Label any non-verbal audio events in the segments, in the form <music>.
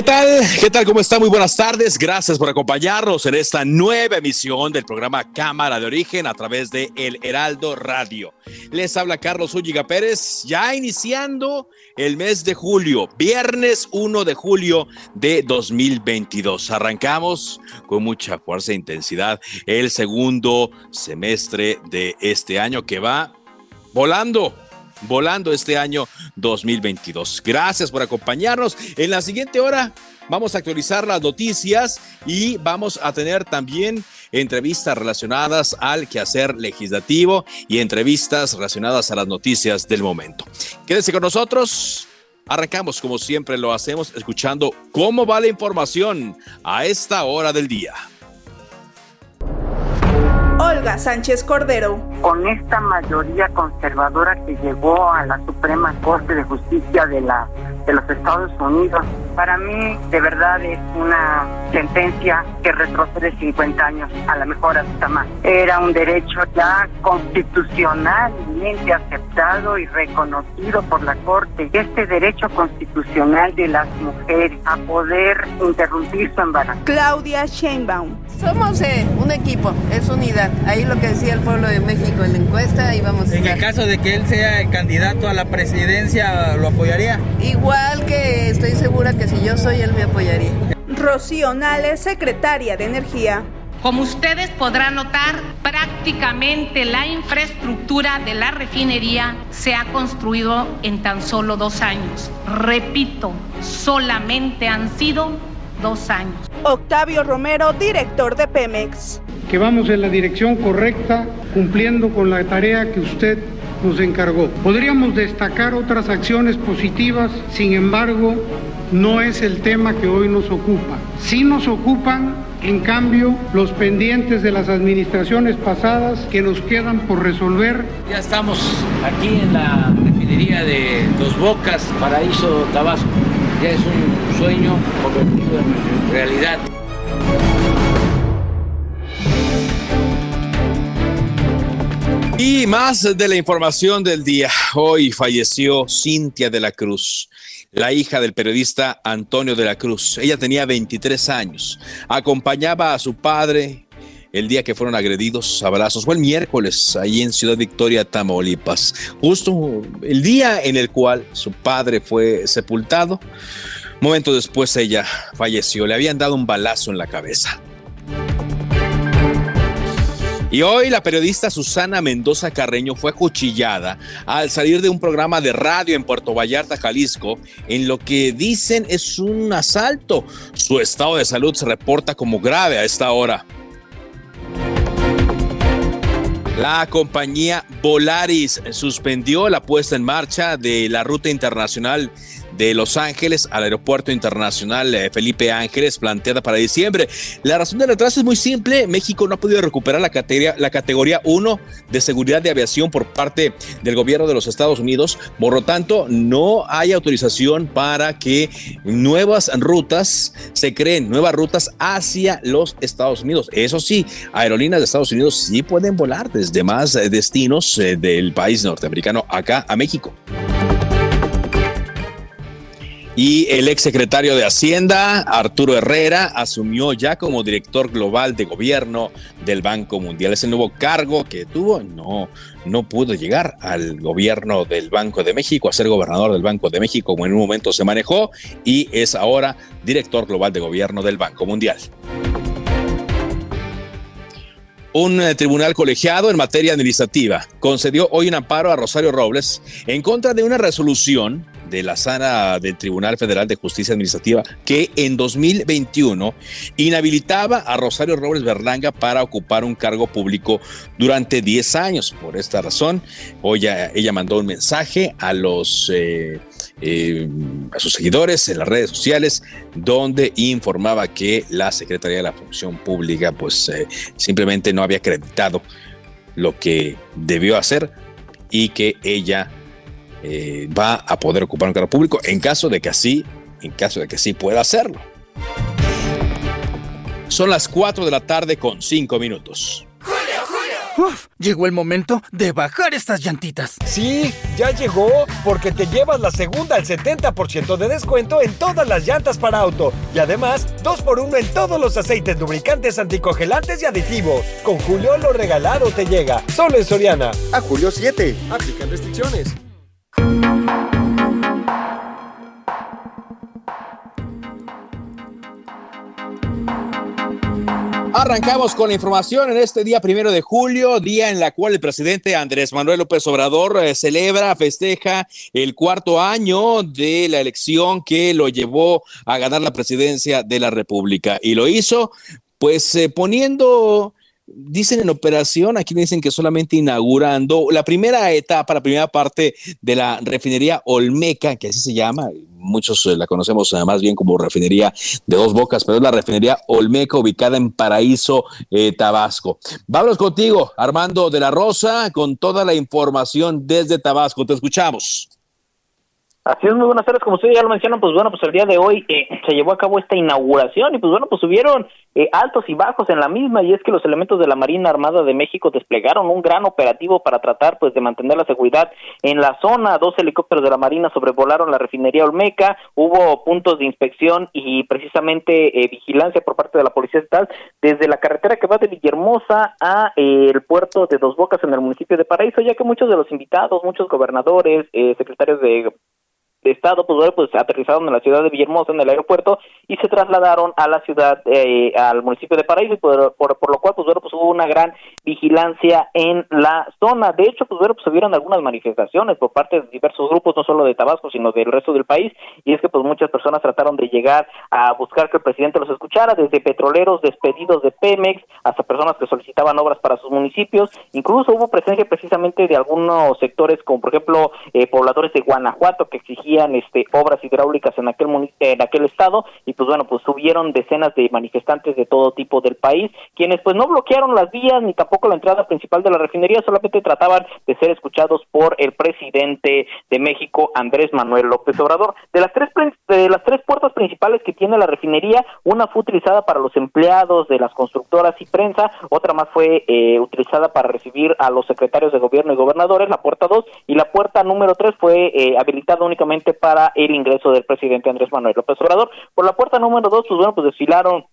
¿Qué tal? ¿Qué tal? ¿Cómo está? Muy buenas tardes. Gracias por acompañarnos en esta nueva emisión del programa Cámara de Origen a través de El Heraldo Radio. Les habla Carlos Úñiga Pérez, ya iniciando el mes de julio, viernes 1 de julio de 2022. Arrancamos con mucha fuerza e intensidad el segundo semestre de este año que va volando volando este año 2022. Gracias por acompañarnos. En la siguiente hora vamos a actualizar las noticias y vamos a tener también entrevistas relacionadas al quehacer legislativo y entrevistas relacionadas a las noticias del momento. Quédense con nosotros. Arrancamos como siempre lo hacemos escuchando cómo va la información a esta hora del día. Olga Sánchez Cordero. Con esta mayoría conservadora que llegó a la Suprema Corte de Justicia de la de los Estados Unidos, para mí de verdad es una sentencia que retrocede 50 años, a lo mejor hasta más. Era un derecho ya constitucionalmente aceptado y reconocido por la Corte. Este derecho constitucional de las mujeres a poder interrumpir su embarazo. Claudia Sheinbaum. Somos eh, un equipo, es unidad. Ahí lo que decía el pueblo de México en la encuesta y vamos a En el caso de que él sea el candidato a la presidencia, ¿lo apoyaría? Igual que estoy segura que si yo soy, él me apoyaría. Rocío Nales, secretaria de Energía. Como ustedes podrán notar, prácticamente la infraestructura de la refinería se ha construido en tan solo dos años. Repito, solamente han sido dos años. Octavio Romero, director de Pemex. Que vamos en la dirección correcta, cumpliendo con la tarea que usted nos encargó. Podríamos destacar otras acciones positivas, sin embargo, no es el tema que hoy nos ocupa. Sí nos ocupan, en cambio, los pendientes de las administraciones pasadas que nos quedan por resolver. Ya estamos aquí en la refinería de Dos Bocas, Paraíso Tabasco. Ya es un sueño convertido en realidad. Y más de la información del día. Hoy falleció Cintia de la Cruz, la hija del periodista Antonio de la Cruz. Ella tenía 23 años. Acompañaba a su padre el día que fueron agredidos, abrazos. Fue el miércoles, ahí en Ciudad Victoria, Tamaulipas. Justo el día en el cual su padre fue sepultado. Momento después ella falleció. Le habían dado un balazo en la cabeza. Y hoy la periodista Susana Mendoza Carreño fue acuchillada al salir de un programa de radio en Puerto Vallarta, Jalisco, en lo que dicen es un asalto. Su estado de salud se reporta como grave a esta hora. La compañía Volaris suspendió la puesta en marcha de la ruta internacional de Los Ángeles al Aeropuerto Internacional eh, Felipe Ángeles planteada para diciembre. La razón del retraso es muy simple. México no ha podido recuperar la categoría, la categoría 1 de seguridad de aviación por parte del gobierno de los Estados Unidos. Por lo tanto, no hay autorización para que nuevas rutas se creen, nuevas rutas hacia los Estados Unidos. Eso sí, aerolíneas de Estados Unidos sí pueden volar desde más eh, destinos eh, del país norteamericano acá a México. Y el exsecretario de Hacienda, Arturo Herrera, asumió ya como director global de gobierno del Banco Mundial. Es el nuevo cargo que tuvo. No, no pudo llegar al gobierno del Banco de México, a ser gobernador del Banco de México, como en un momento se manejó, y es ahora director global de gobierno del Banco Mundial. Un eh, tribunal colegiado en materia administrativa concedió hoy un amparo a Rosario Robles en contra de una resolución de la sala del Tribunal Federal de Justicia Administrativa que en 2021 inhabilitaba a Rosario Robles Berlanga para ocupar un cargo público durante 10 años. Por esta razón, hoy ella, mandó un mensaje a los eh, eh, a sus seguidores en las redes sociales donde informaba que la Secretaría de la Función Pública pues eh, simplemente no había acreditado lo que debió hacer y que ella eh, va a poder ocupar un cargo público en caso de que así, en caso de que sí pueda hacerlo. Son las 4 de la tarde con 5 minutos. Uf, llegó el momento de bajar estas llantitas. Sí, ya llegó, porque te llevas la segunda al 70% de descuento en todas las llantas para auto. Y además, 2x1 en todos los aceites lubricantes anticongelantes y aditivos. Con Julio lo regalado te llega, solo en Soriana. A Julio 7. Aplican restricciones. Arrancamos con la información en este día primero de julio, día en la cual el presidente Andrés Manuel López Obrador eh, celebra, festeja el cuarto año de la elección que lo llevó a ganar la presidencia de la República. Y lo hizo, pues, eh, poniendo dicen en operación, aquí dicen que solamente inaugurando la primera etapa, la primera parte de la refinería Olmeca, que así se llama, muchos eh, la conocemos eh, más bien como refinería de dos bocas, pero es la refinería Olmeca ubicada en Paraíso, eh, Tabasco. Vámonos contigo, Armando de la Rosa, con toda la información desde Tabasco. Te escuchamos. Así es, muy buenas tardes. Como ustedes ya lo mencionan, pues bueno, pues el día de hoy eh, se llevó a cabo esta inauguración y pues bueno, pues subieron eh, altos y bajos en la misma y es que los elementos de la Marina Armada de México desplegaron un gran operativo para tratar pues de mantener la seguridad en la zona. Dos helicópteros de la Marina sobrevolaron la refinería Olmeca, hubo puntos de inspección y precisamente eh, vigilancia por parte de la Policía Estatal desde la carretera que va de Villahermosa a el puerto de Dos Bocas en el municipio de Paraíso, ya que muchos de los invitados, muchos gobernadores, secretarios de de Estado, pues bueno, pues aterrizaron en la ciudad de Villahermosa, en el aeropuerto, y se trasladaron a la ciudad, eh, al municipio de Paraíso, y por, por, lo cual, pues bueno, pues hubo una gran vigilancia en la zona. De hecho, pues bueno, pues se algunas manifestaciones por parte de diversos grupos, no solo de Tabasco, sino del resto del país, y es que pues muchas personas trataron de llegar a buscar que el presidente los escuchara, desde petroleros despedidos de Pemex, hasta personas que solicitaban obras para sus municipios, incluso hubo presencia precisamente de algunos sectores, como por ejemplo eh, pobladores de Guanajuato, que exigían este obras hidráulicas en aquel en aquel estado y pues bueno pues subieron decenas de manifestantes de todo tipo del país quienes pues no bloquearon las vías ni tampoco la entrada principal de la refinería solamente trataban de ser escuchados por el presidente de México Andrés Manuel López Obrador. De las tres de las tres puertas principales que tiene la refinería una fue utilizada para los empleados de las constructoras y prensa otra más fue eh, utilizada para recibir a los secretarios de gobierno y gobernadores la puerta 2 y la puerta número 3 fue eh, habilitada únicamente para el ingreso del presidente Andrés Manuel López Obrador. Por la puerta número dos, pues bueno, pues desfilaron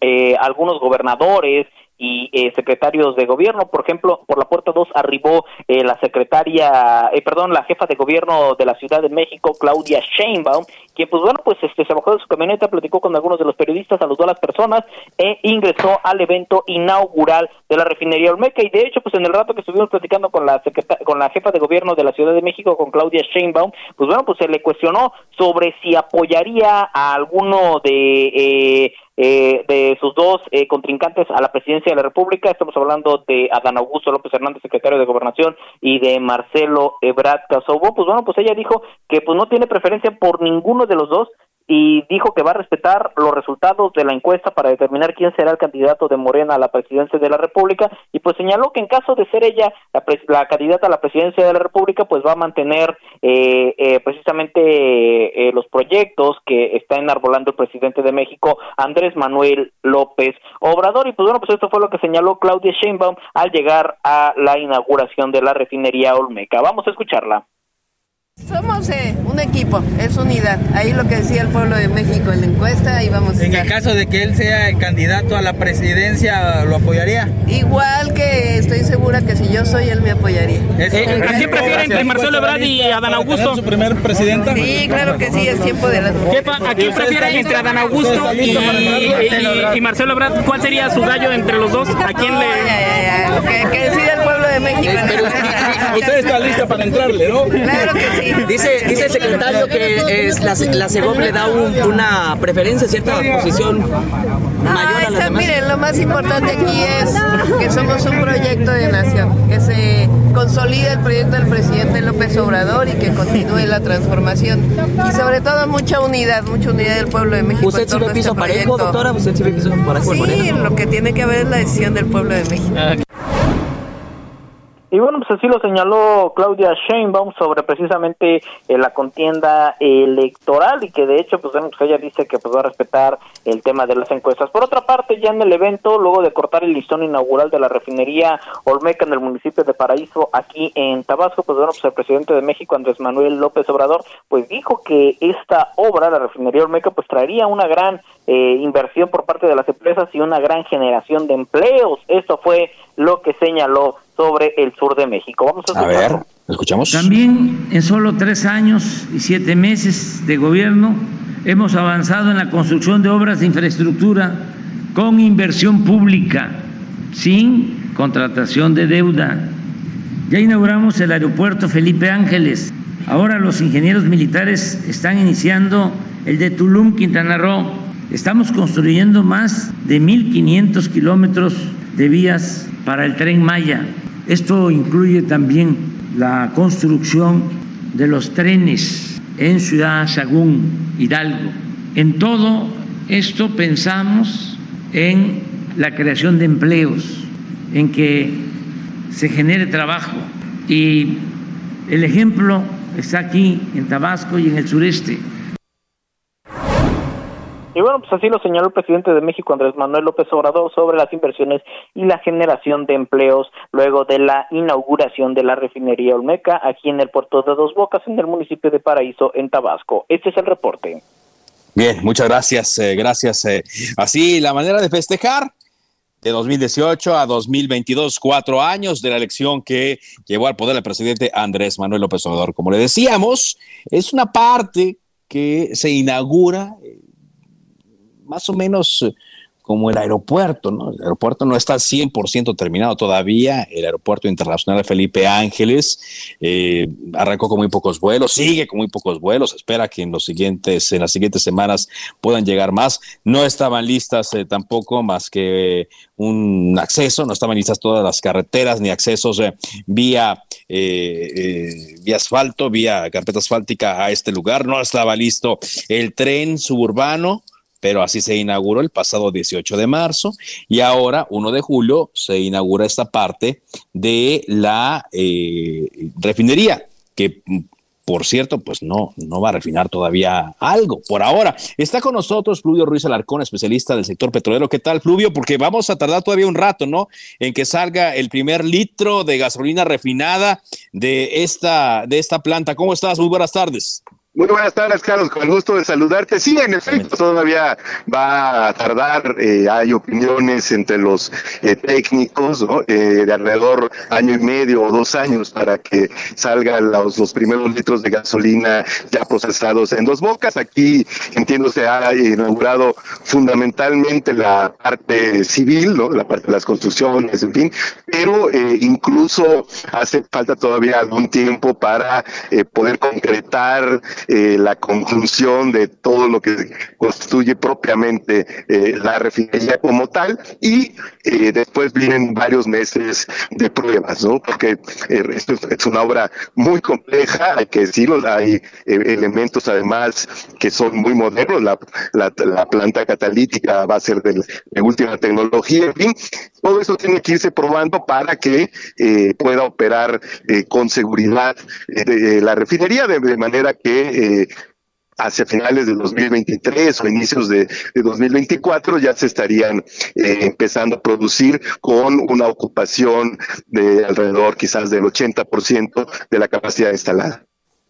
eh, algunos gobernadores y eh, secretarios de gobierno. Por ejemplo, por la puerta 2 arribó eh, la secretaria, eh, perdón, la jefa de gobierno de la Ciudad de México, Claudia Sheinbaum, quien pues bueno, pues este se bajó de su camioneta, platicó con algunos de los periodistas, saludó a las personas e ingresó al evento inaugural de la refinería Olmeca y de hecho pues en el rato que estuvimos platicando con la con la jefa de gobierno de la Ciudad de México, con Claudia Sheinbaum, pues bueno, pues se le cuestionó sobre si apoyaría a alguno de eh, de sus dos eh, contrincantes a la presidencia de la República. Estamos hablando de Adán Augusto López Hernández, secretario de Gobernación, y de Marcelo Ebrard Casobo. Pues bueno, pues ella dijo que pues no tiene preferencia por ninguno de los dos, y dijo que va a respetar los resultados de la encuesta para determinar quién será el candidato de Morena a la presidencia de la República. Y pues señaló que en caso de ser ella la, candidata a la presidencia de la República pues va a mantener eh, eh, precisamente eh, los proyectos que está enarbolando el presidente de México Andrés Manuel López Obrador. Y pues bueno pues esto fue lo que señaló Claudia Sheinbaum al llegar a la inauguración de la refinería Olmeca. Vamos a escucharla Somos eh, un equipo, es unidad. Ahí lo que decía el pueblo de México en la encuesta, ahí vamos a En el caso de que él sea el candidato a la presidencia, ¿lo apoyaría? Igual que estoy segura que si yo soy, él me apoyaría. Eh, ¿A quién prefiere entre Marcelo Ebrard y Adán Augusto? ¿Su primer presidenta? Sí, claro que sí, es tiempo de las ¿a quién prefiere entre Adán Augusto y, y, Marcelo Ebrard? ¿Cuál sería su gallo entre los dos? ¿A quién le...? Que, que decida el pueblo de México. <laughs> usted está lista para entrarle, ¿no? Claro que sí. Dice, dice el secretario que es la, la CEGOP le da una preferencia, cierta posición mayor a la Miren, lo más importante aquí es que somos un proyecto de nación, que se consolide el proyecto del presidente López Obrador y que continúe la transformación. Y sobre todo mucha unidad, mucha unidad del pueblo de México. ¿Usted sí ve piso este parejo, doctora? ¿Usted sí ve piso parejo? Sí, lo que tiene que haber es la decisión del pueblo de México. Y bueno, pues así lo señaló Claudia Sheinbaum sobre precisamente eh, la contienda electoral y que de hecho, pues, bueno, pues ella dice que pues, va a respetar el tema de las encuestas. Por otra parte, ya en el evento, luego de cortar el listón inaugural de la refinería Olmeca en el municipio de Paraíso, aquí en Tabasco, pues bueno, pues el presidente de México, Andrés Manuel López Obrador, pues dijo que esta obra, la refinería Olmeca, pues traería una gran eh, inversión por parte de las empresas y una gran generación de empleos. Esto fue lo que señaló sobre el sur de México. Vamos a, a ver, escuchamos. También en solo tres años y siete meses de gobierno hemos avanzado en la construcción de obras de infraestructura con inversión pública, sin contratación de deuda. Ya inauguramos el aeropuerto Felipe Ángeles. Ahora los ingenieros militares están iniciando el de Tulum, Quintana Roo. Estamos construyendo más de 1.500 kilómetros de vías para el tren Maya esto incluye también la construcción de los trenes en Ciudad Sagún, Hidalgo. En todo esto pensamos en la creación de empleos, en que se genere trabajo. Y el ejemplo está aquí en Tabasco y en el sureste. Y bueno, pues así lo señaló el presidente de México, Andrés Manuel López Obrador, sobre las inversiones y la generación de empleos luego de la inauguración de la refinería Olmeca aquí en el puerto de Dos Bocas, en el municipio de Paraíso, en Tabasco. Este es el reporte. Bien, muchas gracias, eh, gracias. Eh. Así, la manera de festejar de 2018 a 2022, cuatro años de la elección que llevó al poder el presidente Andrés Manuel López Obrador. Como le decíamos, es una parte que se inaugura más o menos eh, como el aeropuerto, ¿no? El aeropuerto no está 100% terminado todavía, el aeropuerto internacional Felipe Ángeles eh, arrancó con muy pocos vuelos, sigue con muy pocos vuelos, espera que en los siguientes, en las siguientes semanas puedan llegar más. No estaban listas eh, tampoco más que un acceso, no estaban listas todas las carreteras ni accesos vía, vía asfalto, vía carpeta asfáltica a este lugar, no estaba listo el tren suburbano pero así se inauguró el pasado 18 de marzo y ahora, 1 de julio, se inaugura esta parte de la eh, refinería, que por cierto, pues no, no va a refinar todavía algo por ahora. Está con nosotros Fluvio Ruiz Alarcón, especialista del sector petrolero. ¿Qué tal, Fluvio? Porque vamos a tardar todavía un rato, ¿no? En que salga el primer litro de gasolina refinada de esta, de esta planta. ¿Cómo estás? Muy buenas tardes. Muy buenas tardes, Carlos, con el gusto de saludarte. Sí, en efecto, todavía va a tardar, eh, hay opiniones entre los eh, técnicos ¿no? eh, de alrededor año y medio o dos años para que salgan los, los primeros litros de gasolina ya procesados en dos bocas. Aquí, entiendo, se ha inaugurado fundamentalmente la parte civil, ¿no? la parte de las construcciones, en fin, pero incluso hace falta todavía algún tiempo para poder concretar eh, la conjunción de todo lo que constituye propiamente eh, la refinería como tal y eh, después vienen varios meses de pruebas, ¿no? Porque esto es una obra muy compleja, hay que decirlo, hay elementos además que son muy modernos, la, la, planta catalítica va a ser de, última tecnología, en fin, todo eso tiene que irse probando para que pueda operar con seguridad la refinería de, manera que eh, hacia finales de 2023 o inicios de, 2024 ya se estarían eh, empezando a producir con una ocupación de alrededor quizás del 80% de la capacidad instalada.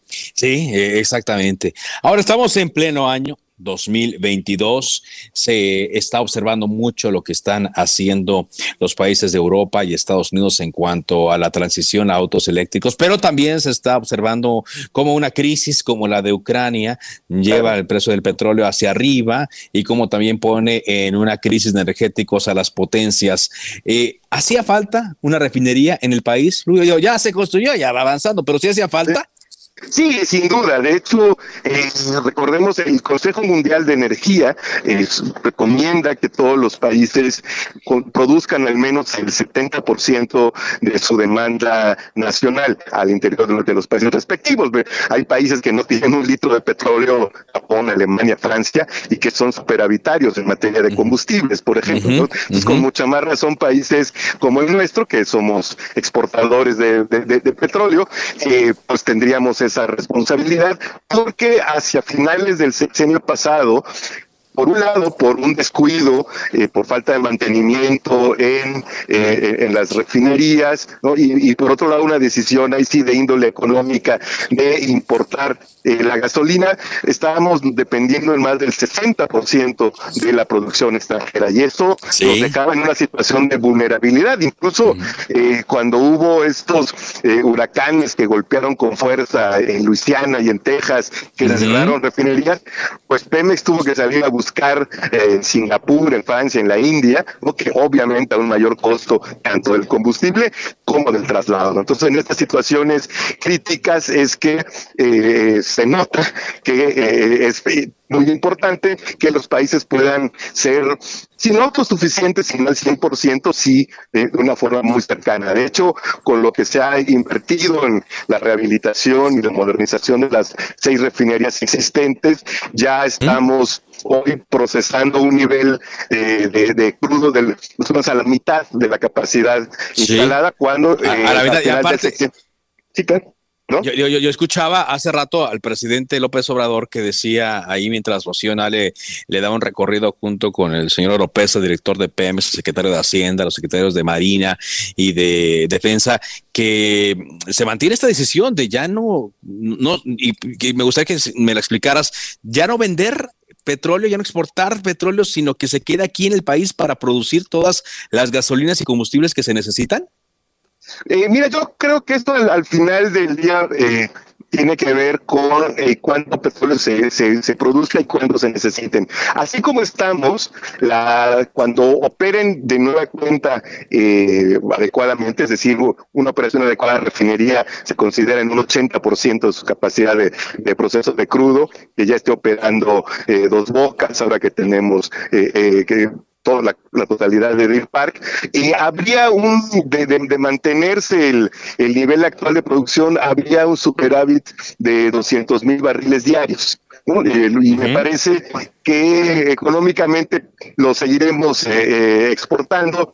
Sí, eh, exactamente. Ahora estamos en pleno año 2022. Se está observando mucho lo que están haciendo los países de Europa y Estados Unidos en cuanto a la transición a autos eléctricos, pero también se está observando como una crisis como la de Ucrania lleva el precio del petróleo hacia arriba y como también pone en una crisis de energéticos a las potencias. Eh, ¿Hacía falta una refinería en el país? Ya se construyó, ya va avanzando, pero sí hacía falta. Sí, sin duda. De hecho, eh, recordemos, el Consejo Mundial de Energía eh, recomienda que todos los países produzcan al menos el 70% de su demanda nacional al interior de, los países respectivos. Hay países que no tienen un litro de petróleo, Japón, Alemania, Francia, y que son superavitarios en materia de combustibles, por ejemplo. Entonces, con mucha más razón, países como el nuestro, que somos exportadores de, petróleo, eh, pues tendríamos esa responsabilidad porque hacia finales del sexenio pasado por un lado, por un descuido, eh, por falta de mantenimiento en, eh, en las refinerías, ¿no? y, por otro lado, una decisión ahí sí de índole económica de importar eh, la gasolina. Estábamos dependiendo en más del 60% de la producción extranjera, y eso nos dejaba en una situación de vulnerabilidad. Incluso cuando hubo estos huracanes que golpearon con fuerza en Luisiana y en Texas, que cerraron refinerías, pues Pemex tuvo que salir a buscar buscar eh, en Singapur, en Francia, en la India, que obviamente a un mayor costo tanto del combustible como del traslado. Entonces, en estas situaciones críticas es que eh, se nota que eh, es muy importante que los países puedan ser, si no autosuficientes, sino al 100%, sí, de una forma muy cercana. De hecho, con lo que se ha invertido en la rehabilitación y la modernización de las seis refinerías existentes, ya estamos hoy procesando un nivel eh, de, crudo del, a la mitad de la capacidad instalada cuando... a, la eh, mitad, aparte, sí, claro. Yo, yo, escuchaba hace rato al presidente López Obrador que decía ahí mientras Rocío Nale le daba un recorrido junto con el señor Oropesa, director de PEMS, secretario de Hacienda, los secretarios de Marina y de Defensa, que se mantiene esta decisión de ya no, no y, y me gustaría que me la explicaras, ya no vender petróleo, ya no exportar petróleo, sino que se quede aquí en el país para producir todas las gasolinas y combustibles que se necesitan? Eh, mira, yo creo que esto al, final del día eh, tiene que ver con eh, cuánto petróleo se, se, produzca y cuánto se necesiten. Así como estamos, la, cuando operen de nueva cuenta adecuadamente, es decir, una operación adecuada de refinería se considera en un 80% de su capacidad de, de proceso de crudo, que ya esté operando dos bocas, ahora que tenemos que toda la, totalidad de Deer Park, y habría un, de, mantenerse el, el, nivel actual de producción, habría un superávit de 200 mil barriles diarios. Y me parece que económicamente lo seguiremos eh, eh, exportando,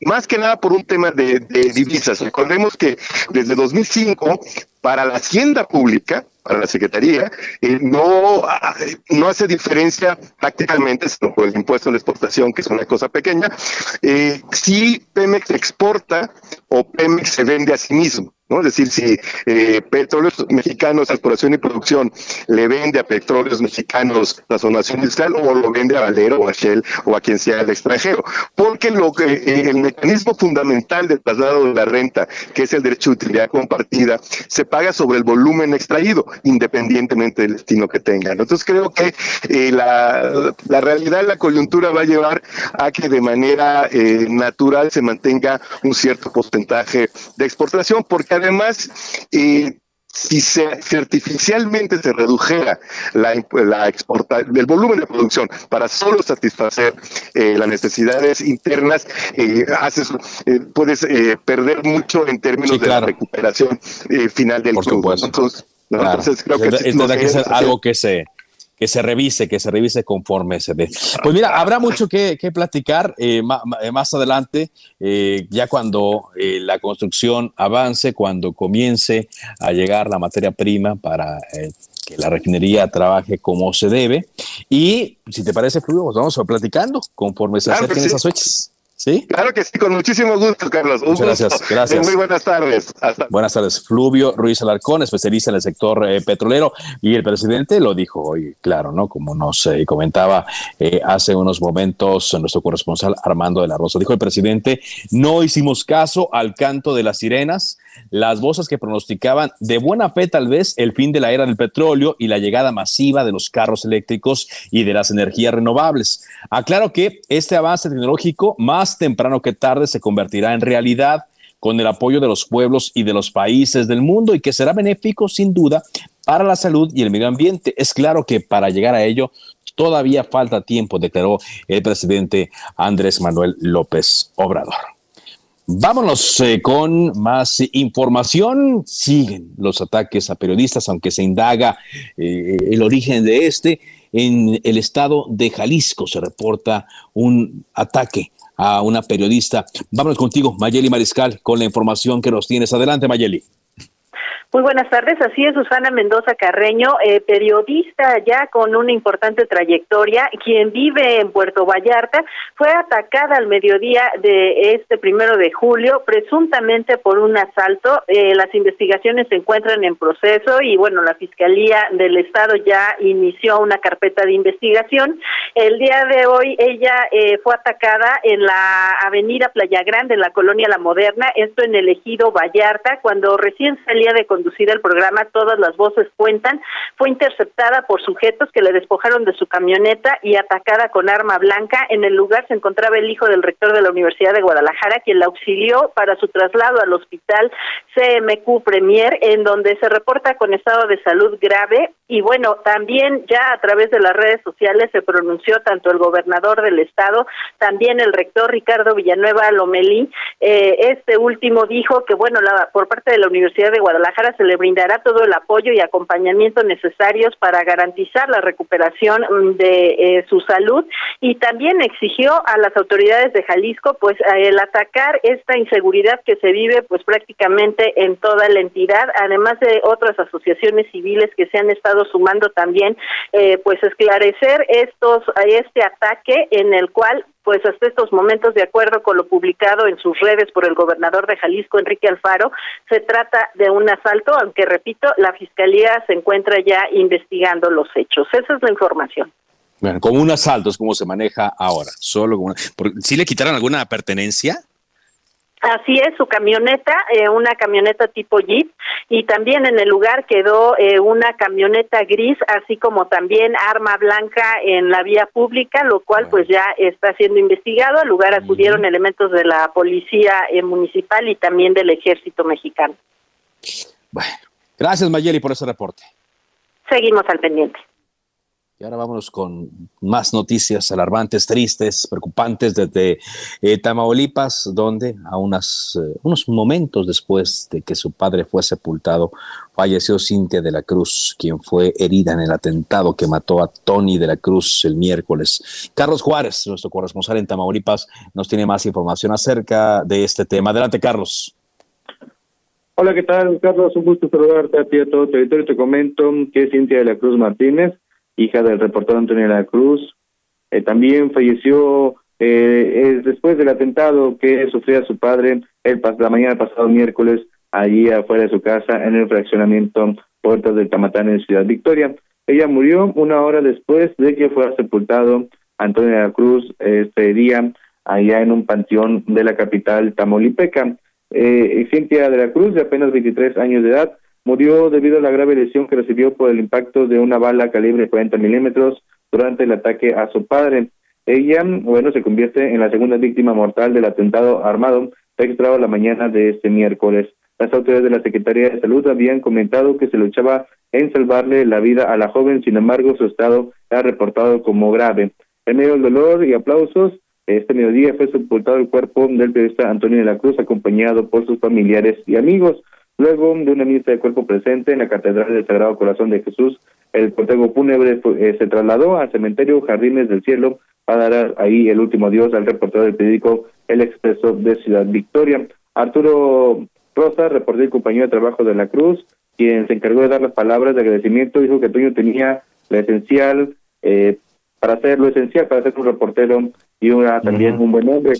más que nada por un tema de, de, divisas. Recordemos que desde 2005, para la hacienda pública, para la Secretaría, eh, no, no hace diferencia prácticamente, por el impuesto de la exportación, que es una cosa pequeña, eh, si Pemex exporta o Pemex se vende a sí mismo. Es decir, si eh, Petróleos Mexicanos, Exploración y Producción, le vende a Petróleos Mexicanos la zonación industrial o lo vende a Valero o a Shell o a quien sea el extranjero. Porque lo que, eh, el mecanismo fundamental del traslado de la renta, que es el derecho de utilidad compartida, se paga sobre el volumen extraído, independientemente del destino que tengan. Entonces creo que eh, la, la realidad la coyuntura va a llevar a que de manera eh, natural se mantenga un cierto porcentaje de exportación, porque además, eh, si, se, artificialmente se redujera la, la exporta, el volumen de producción para solo satisfacer eh, las necesidades internas, eh, haces, eh, puedes eh, perder mucho en términos de la recuperación final del Por Entonces, Entonces, creo que, es, algo que se que se revise, que se revise conforme se ve. Pues mira, habrá mucho que, platicar eh, eh, más adelante, eh, ya cuando la construcción avance, cuando comience a llegar la materia prima para que la refinería trabaje como se debe. Y si te parece, Fluido, pues vamos a platicando conforme se acerquen esas fechas. ¿Sí? Claro que sí, con muchísimo gusto, Carlos. Muchas gracias, gracias. Muy buenas tardes. Buenas tardes. Fluvio Ruiz Alarcón, especialista en el sector eh, petrolero, y el presidente lo dijo hoy, claro, ¿no? Como nos eh, comentaba eh, hace unos momentos nuestro corresponsal Armando de la Rosa. Dijo el presidente, no hicimos caso al canto de las sirenas, las voces que pronosticaban de buena fe tal vez el fin de la era del petróleo y la llegada masiva de los carros eléctricos y de las energías renovables. Aclaro que este avance tecnológico más temprano que tarde se convertirá en realidad con el apoyo de los pueblos y de los países del mundo y que será benéfico sin duda para la salud y el medio ambiente. Es claro que para llegar a ello todavía falta tiempo, declaró el presidente Andrés Manuel López Obrador. Vámonos eh, con más información. Siguen los ataques a periodistas, aunque se indaga eh, el origen de este. En el estado de Jalisco se reporta un ataque a una periodista. Vámonos contigo, Mayeli Mariscal, con la información que nos tienes. Adelante, Mayeli. Muy buenas tardes, así es Susana Mendoza Carreño, eh, periodista ya con una importante trayectoria, quien vive en Puerto Vallarta, fue atacada al mediodía de este primero de julio, presuntamente por un asalto. Eh, las investigaciones se encuentran en proceso y bueno, la Fiscalía del Estado ya inició una carpeta de investigación. El día de hoy ella eh, fue atacada en la avenida Playa Grande, en la colonia La Moderna, esto en el ejido Vallarta, cuando recién salía de conducir el programa Todas las Voces Cuentan, fue interceptada por sujetos que le despojaron de su camioneta y atacada con arma blanca. En el lugar se encontraba el hijo del rector de la Universidad de Guadalajara, quien la auxilió para su traslado al hospital CMQ Premier, en donde se reporta con estado de salud grave. Y bueno, también ya a través de las redes sociales se pronunció tanto el gobernador del estado, también el rector Ricardo Villanueva Lomelí. Eh, este último dijo que, bueno, la, por parte de la Universidad de Guadalajara se le brindará todo el apoyo y acompañamiento necesarios para garantizar la recuperación mm, de eh, su salud. Y también exigió a las autoridades de Jalisco pues el atacar esta inseguridad que se vive pues prácticamente en toda la entidad, además de otras asociaciones civiles que se han estado sumando también eh, pues esclarecer estos este ataque en el cual pues hasta estos momentos, de acuerdo con lo publicado en sus redes por el gobernador de Jalisco, Enrique Alfaro, se trata de un asalto, aunque repito, la fiscalía se encuentra ya investigando los hechos. Esa es la información. Bueno, como un asalto es como se maneja ahora, solo como ¿Sí le quitaron alguna pertenencia? Así es, su camioneta, eh, una camioneta tipo Jeep, y también en el lugar quedó eh, una camioneta gris, así como también arma blanca en la vía pública, lo cual pues ya está siendo investigado. Al lugar acudieron elementos de la policía eh, municipal y también del ejército mexicano. Bueno, gracias Mayeli por ese reporte. Seguimos al pendiente. Y ahora vámonos con más noticias alarmantes, tristes, preocupantes desde eh, Tamaulipas, donde a unas, eh, unos momentos después de que su padre fue sepultado, falleció Cintia de la Cruz, quien fue herida en el atentado que mató a Tony de la Cruz el miércoles. Carlos Juárez, nuestro corresponsal en Tamaulipas, nos tiene más información acerca de este tema. Adelante, Carlos. Hola, ¿qué tal, Carlos? Un gusto saludarte a ti a todo territorio. Te comento que Cintia de la Cruz Martínez hija del reportero Antonio de la Cruz. Eh, también falleció eh, después del atentado que sufría su padre el la mañana pasado miércoles allí afuera de su casa en el fraccionamiento Puertas del Tamatán en Ciudad Victoria. Ella murió una hora después de que fuera sepultado Antonio de la Cruz este día allá en un panteón de la capital tamaulipeca. Eh, Cintia de la Cruz, de apenas 23 años de edad, murió debido a la grave lesión que recibió por el impacto de una bala calibre 40 milímetros durante el ataque a su padre. Ella, bueno, se convierte en la segunda víctima mortal del atentado armado registrado la mañana de este miércoles. Las autoridades de la Secretaría de Salud habían comentado que se luchaba en salvarle la vida a la joven, sin embargo, su estado ha reportado como grave. En medio del dolor y aplausos, este mediodía fue sepultado el cuerpo del periodista Antonio de la Cruz, acompañado por sus familiares y amigos. Luego de una misa de cuerpo presente en la Catedral del Sagrado Corazón de Jesús, el cortejo fúnebre eh, se trasladó al cementerio Jardines del Cielo para dar ahí el último adiós al reportero del periódico El Expreso de Ciudad Victoria. Arturo Rosa, reportero y compañero de trabajo de la Cruz, quien se encargó de dar las palabras de agradecimiento, dijo que Antonio tenía lo esencial eh, para ser lo esencial para ser un reportero y una, también un buen hombre.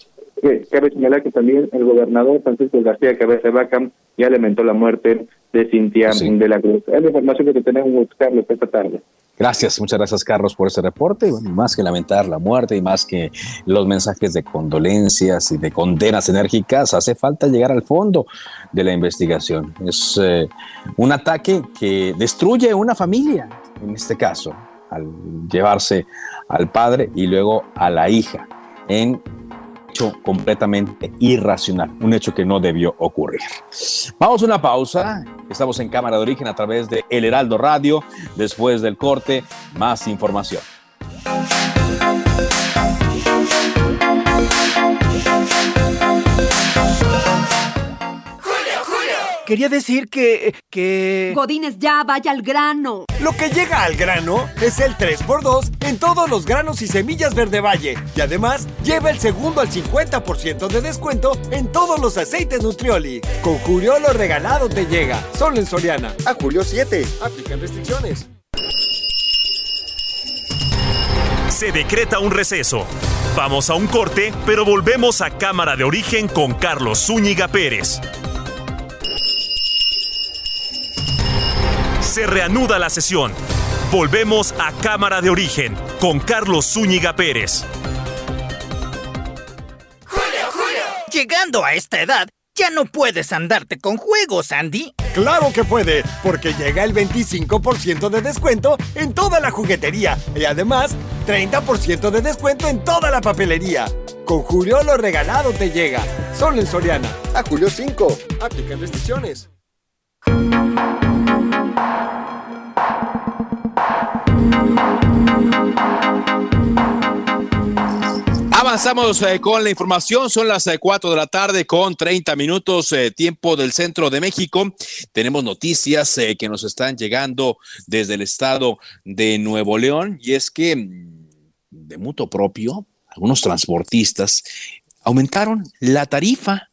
Eh, cabe señalar que también el gobernador Francisco García Cabeza Vaca ya lamentó la muerte de Cintia de la Cruz. Es la información que tenemos, Carlos, esta tarde. Gracias, muchas gracias Carlos por ese reporte. Y bueno, más que lamentar la muerte y más que los mensajes de condolencias y de condenas enérgicas, hace falta llegar al fondo de la investigación. Es eh, un ataque que destruye una familia, en este caso, al llevarse al padre y luego a la hija en hecho completamente irracional, un hecho que no debió ocurrir. Vamos a una pausa, estamos en cámara de origen a través de El Heraldo Radio, después del corte, más información. Quería decir que... que... Godines, ya, vaya al grano. Lo que llega al grano es el 3x2 en todos los granos y semillas Verde Valle. Y además, lleva el segundo al 50% de descuento en todos los aceites Nutrioli. Con Julio lo regalado te llega. Solo en Soriana. A Julio 7. Aplican restricciones. Se decreta un receso. Vamos a un corte, pero volvemos a Cámara de Origen con Carlos Zúñiga Pérez. Se reanuda la sesión. Volvemos a Cámara de Origen con Carlos Zúñiga Pérez. Llegando a esta edad, ya no puedes andarte con juegos, Andy. Claro que puede, porque llega el 25% de descuento en toda la juguetería y además 30% de descuento en toda la papelería. Con Julio lo regalado te llega. Solo en Soriana. A Julio 5. Aplican restricciones. Avanzamos eh, con la información, son las eh, 4 de la tarde con 30 minutos eh, tiempo del centro de México. Tenemos noticias eh, que nos están llegando desde el estado de Nuevo León. Y es que mm, de mutuo propio, algunos transportistas aumentaron la tarifa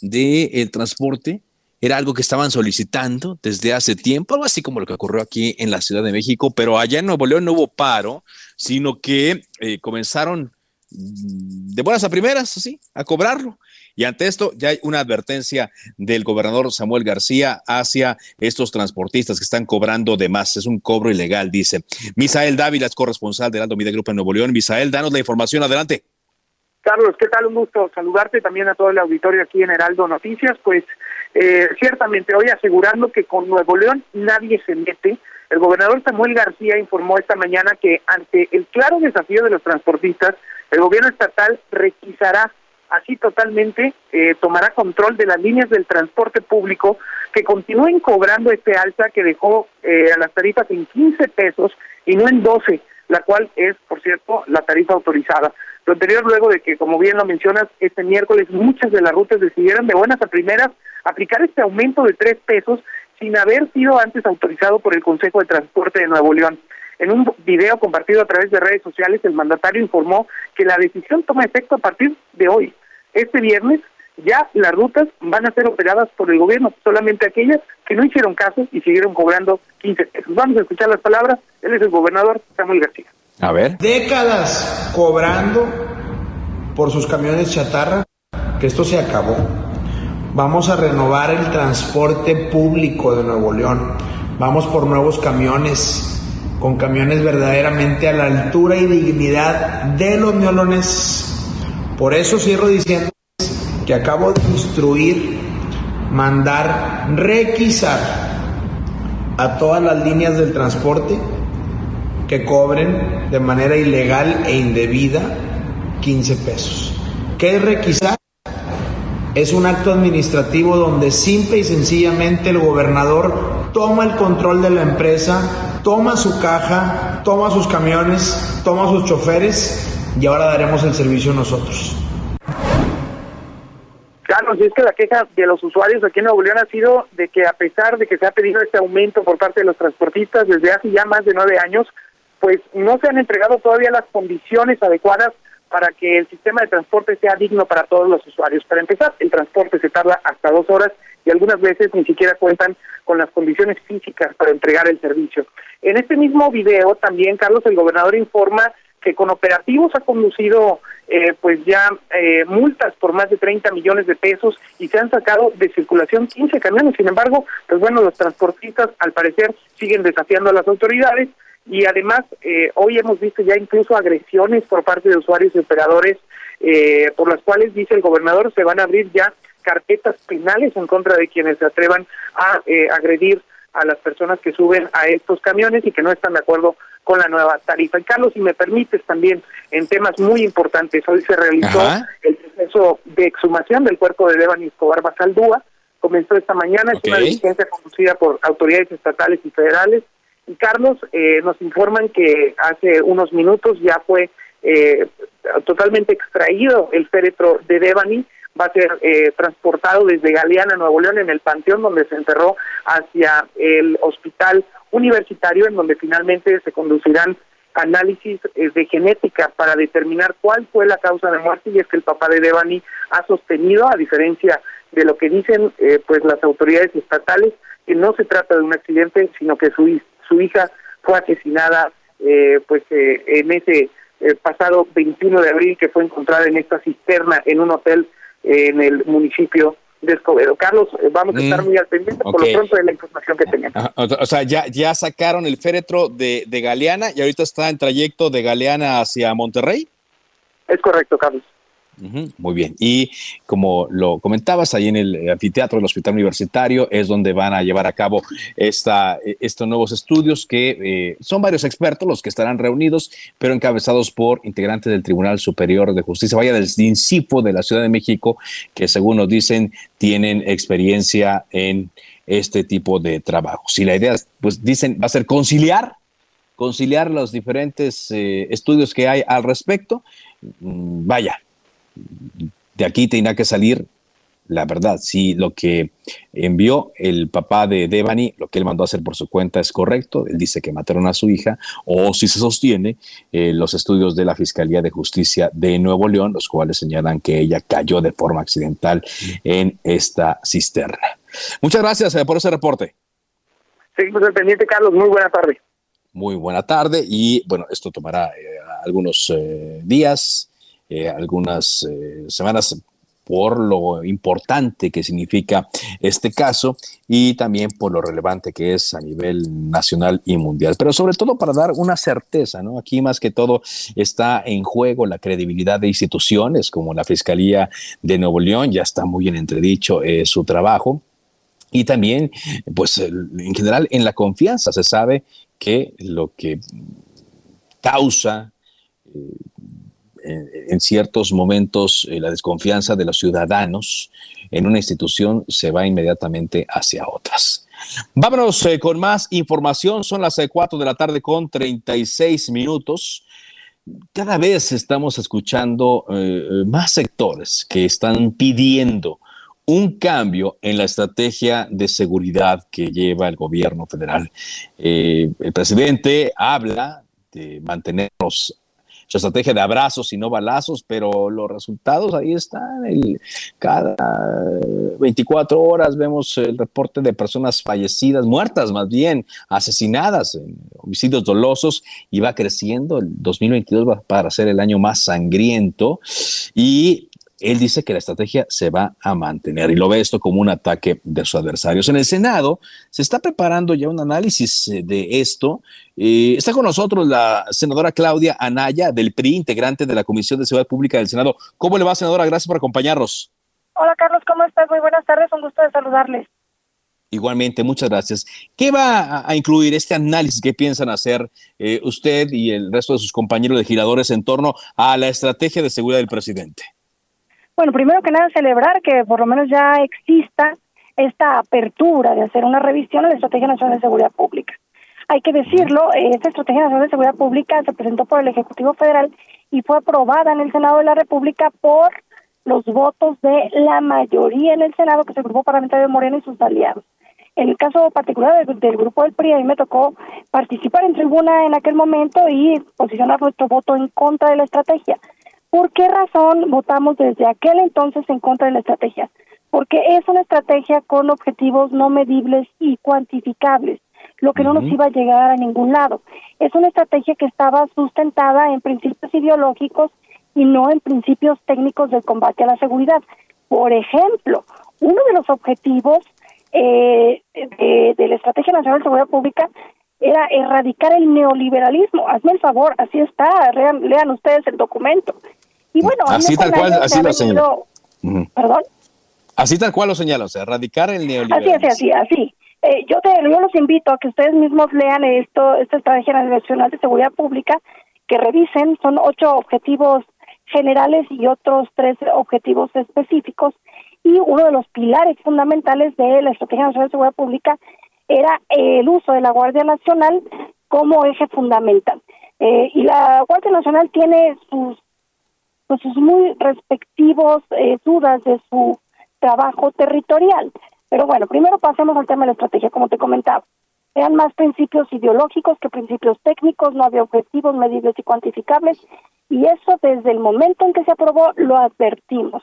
del transporte. Era algo que estaban solicitando desde hace tiempo, algo así como lo que ocurrió aquí en la Ciudad de México, pero allá en Nuevo León no hubo paro, sino que eh, comenzaron de buenas a primeras, así, a cobrarlo. Y ante esto ya hay una advertencia del gobernador Samuel García hacia estos transportistas que están cobrando de más. Es un cobro ilegal, dice. Misael Dávila es corresponsal del Aldo Media Grupo en Nuevo León. Misael, danos la información, adelante. Carlos, ¿qué tal? Un gusto saludarte también a todo el auditorio aquí en Heraldo Noticias. Pues eh, ciertamente hoy asegurando que con Nuevo León nadie se mete. El gobernador Samuel García informó esta mañana que ante el claro desafío de los transportistas, el gobierno estatal requisará así totalmente, eh, tomará control de las líneas del transporte público que continúen cobrando este alza que dejó eh, a las tarifas en 15 pesos y no en 12, la cual es, por cierto, la tarifa autorizada. Lo anterior luego de que, como bien lo mencionas, este miércoles muchas de las rutas decidieron de buenas a primeras aplicar este aumento de tres pesos sin haber sido antes autorizado por el Consejo de Transporte de Nuevo León. En un video compartido a través de redes sociales, el mandatario informó que la decisión toma efecto a partir de hoy. Este viernes ya las rutas van a ser operadas por el gobierno, solamente aquellas que no hicieron caso y siguieron cobrando 15 pesos. Vamos a escuchar las palabras. Él es el gobernador Samuel García. A ver. Décadas cobrando por sus camiones chatarra, que esto se acabó. Vamos a renovar el transporte público de Nuevo León. Vamos por nuevos camiones, con camiones verdaderamente a la altura y dignidad de los neolones. Por eso cierro diciendo que acabo de instruir, mandar, requisar a todas las líneas del transporte que cobren de manera ilegal e indebida 15 pesos. ¿Qué es requisar? Es un acto administrativo donde simple y sencillamente el gobernador toma el control de la empresa, toma su caja, toma sus camiones, toma sus choferes y ahora daremos el servicio nosotros. Carlos, es que la queja de los usuarios aquí en Nuevo León ha sido de que a pesar de que se ha pedido este aumento por parte de los transportistas desde hace ya más de nueve años, pues no se han entregado todavía las condiciones adecuadas para que el sistema de transporte sea digno para todos los usuarios. Para empezar, el transporte se tarda hasta dos horas y algunas veces ni siquiera cuentan con las condiciones físicas para entregar el servicio. En este mismo video también, Carlos, el gobernador informa que con operativos ha conducido eh, pues ya eh, multas por más de 30 millones de pesos y se han sacado de circulación 15 camiones. Sin embargo, pues bueno, los transportistas al parecer siguen desafiando a las autoridades y además eh, hoy hemos visto ya incluso agresiones por parte de usuarios y operadores eh, por las cuales dice el gobernador se van a abrir ya carpetas penales en contra de quienes se atrevan a eh, agredir a las personas que suben a estos camiones y que no están de acuerdo con la nueva tarifa. Y Carlos, si me permites también en temas muy importantes, hoy se realizó el proceso de exhumación del cuerpo de Devani Escobar Basaldúa, comenzó esta mañana, es una diligencia conducida por autoridades estatales y federales. Y Carlos, eh, nos informan que hace unos minutos ya fue eh, totalmente extraído el féretro de Devani, va a ser eh, transportado desde Galeana, Nuevo León, en el panteón donde se enterró, hacia el hospital universitario, en donde finalmente se conducirán análisis eh, de genética para determinar cuál fue la causa de muerte. Y es que el papá de Devani ha sostenido, a diferencia de lo que dicen eh, pues las autoridades estatales, que no se trata de un accidente, sino que su, su hija fue asesinada eh, pues eh, en ese eh, pasado 21 de abril que fue encontrada en esta cisterna en un hotel eh, en el municipio de Escobedo. Carlos, eh, vamos a estar Mm, muy al pendiente por lo pronto de la información que tenemos. O sea, ya, ya sacaron el féretro de, de Galeana y ahorita está en trayecto de Galeana hacia Monterrey. Es correcto, Carlos. Muy bien. Y como lo comentabas, ahí en el anfiteatro del Hospital Universitario es donde van a llevar a cabo esta, eh, estos nuevos estudios que eh, son varios expertos los que estarán reunidos, pero encabezados por integrantes del Tribunal Superior de Justicia, vaya del INCIFO de la Ciudad de México, que según nos dicen tienen experiencia en este tipo de trabajos. Y la idea, pues dicen, va a ser conciliar conciliar los diferentes eh, estudios que hay al respecto. Mm, Vaya, de aquí tendrá que salir la verdad. Si lo que envió el papá de Devani, lo que él mandó a hacer por su cuenta es correcto, él dice que mataron a su hija, o si se sostiene eh, los estudios de la Fiscalía de Justicia de Nuevo León, los cuales señalan que ella cayó de forma accidental en esta cisterna. Muchas gracias eh, por ese reporte. Seguimos al pendiente, Carlos. Muy buena tarde. Muy buena tarde y bueno, esto tomará eh, algunos eh, días, eh, algunas eh, semanas por lo importante que significa este caso y también por lo relevante que es a nivel nacional y mundial, pero sobre todo para dar una certeza, ¿no? Aquí más que todo está en juego la credibilidad de instituciones como la Fiscalía de Nuevo León, ya está muy en entredicho eh, su trabajo, y también, pues en general, en la confianza. Se sabe que lo que causa eh, en, ciertos momentos eh, la desconfianza de los ciudadanos en una institución se va inmediatamente hacia otras. Vámonos eh, con más información. Son las 4 de la tarde con 36 minutos. Cada vez estamos escuchando eh, más sectores que están pidiendo un cambio en la estrategia de seguridad que lleva el gobierno federal. Eh, el presidente habla de mantenernos su estrategia de abrazos y no balazos, pero los resultados ahí están. Cada 24 horas vemos el reporte de personas fallecidas, muertas más bien, asesinadas en homicidios dolosos y va creciendo. El 2022 va para ser el año más sangriento y él dice que la estrategia se va a mantener y lo ve esto como un ataque de sus adversarios. En el Senado se está preparando ya un análisis eh, de esto. Eh, está con nosotros la senadora Claudia Anaya del PRI, integrante de la Comisión de Seguridad Pública del Senado. ¿Cómo le va, senadora? Gracias por acompañarnos. Hola Carlos, ¿cómo estás? Muy buenas tardes, un gusto de saludarles. Igualmente, muchas gracias. ¿Qué va a- a incluir este análisis que piensan hacer eh, usted y el resto de sus compañeros legisladores en torno a la estrategia de seguridad del presidente? Bueno, primero que nada celebrar que por lo menos ya exista esta apertura de hacer una revisión a la Estrategia Nacional de Seguridad Pública. Hay que decirlo, eh, esta Estrategia Nacional de Seguridad Pública se presentó por el Ejecutivo Federal y fue aprobada en el Senado de la República por los votos de la mayoría en el Senado, que es el Grupo Parlamentario de Morena y sus aliados. En el caso particular del, del grupo del PRI, a mí me tocó participar en tribuna en aquel momento y posicionar nuestro voto en contra de la estrategia. ¿Por qué razón votamos desde aquel entonces en contra de la estrategia? Porque es una estrategia con objetivos no medibles y cuantificables. lo que no nos iba a llegar a ningún lado. Es una estrategia que estaba sustentada en principios ideológicos y no en principios técnicos del combate a la seguridad. Por ejemplo, uno de los objetivos eh, de, de la Estrategia Nacional de Seguridad Pública era erradicar el neoliberalismo. Hazme el favor, así está, lean, lean ustedes el documento. Y bueno, Así tal cual, así lo Ujú. Perdón. Así tal cual lo señala, o sea, erradicar el Así neoliberalismo. es, así, así. Eh, yo, te, yo los invito a que ustedes mismos lean esto, esta estrategia nacional de seguridad pública, que revisen, son ocho objetivos generales y otros tres objetivos específicos, y uno de los pilares fundamentales de la estrategia nacional de seguridad pública era el uso de la Guardia Nacional como eje fundamental. Eh, y la Guardia Nacional tiene sus pues sus muy respectivos eh, dudas de su trabajo territorial. Pero bueno, primero pasemos al tema de la estrategia, como te comentaba. Eran más principios ideológicos que principios técnicos, no había objetivos medibles y cuantificables, y eso desde el momento en que se aprobó lo advertimos.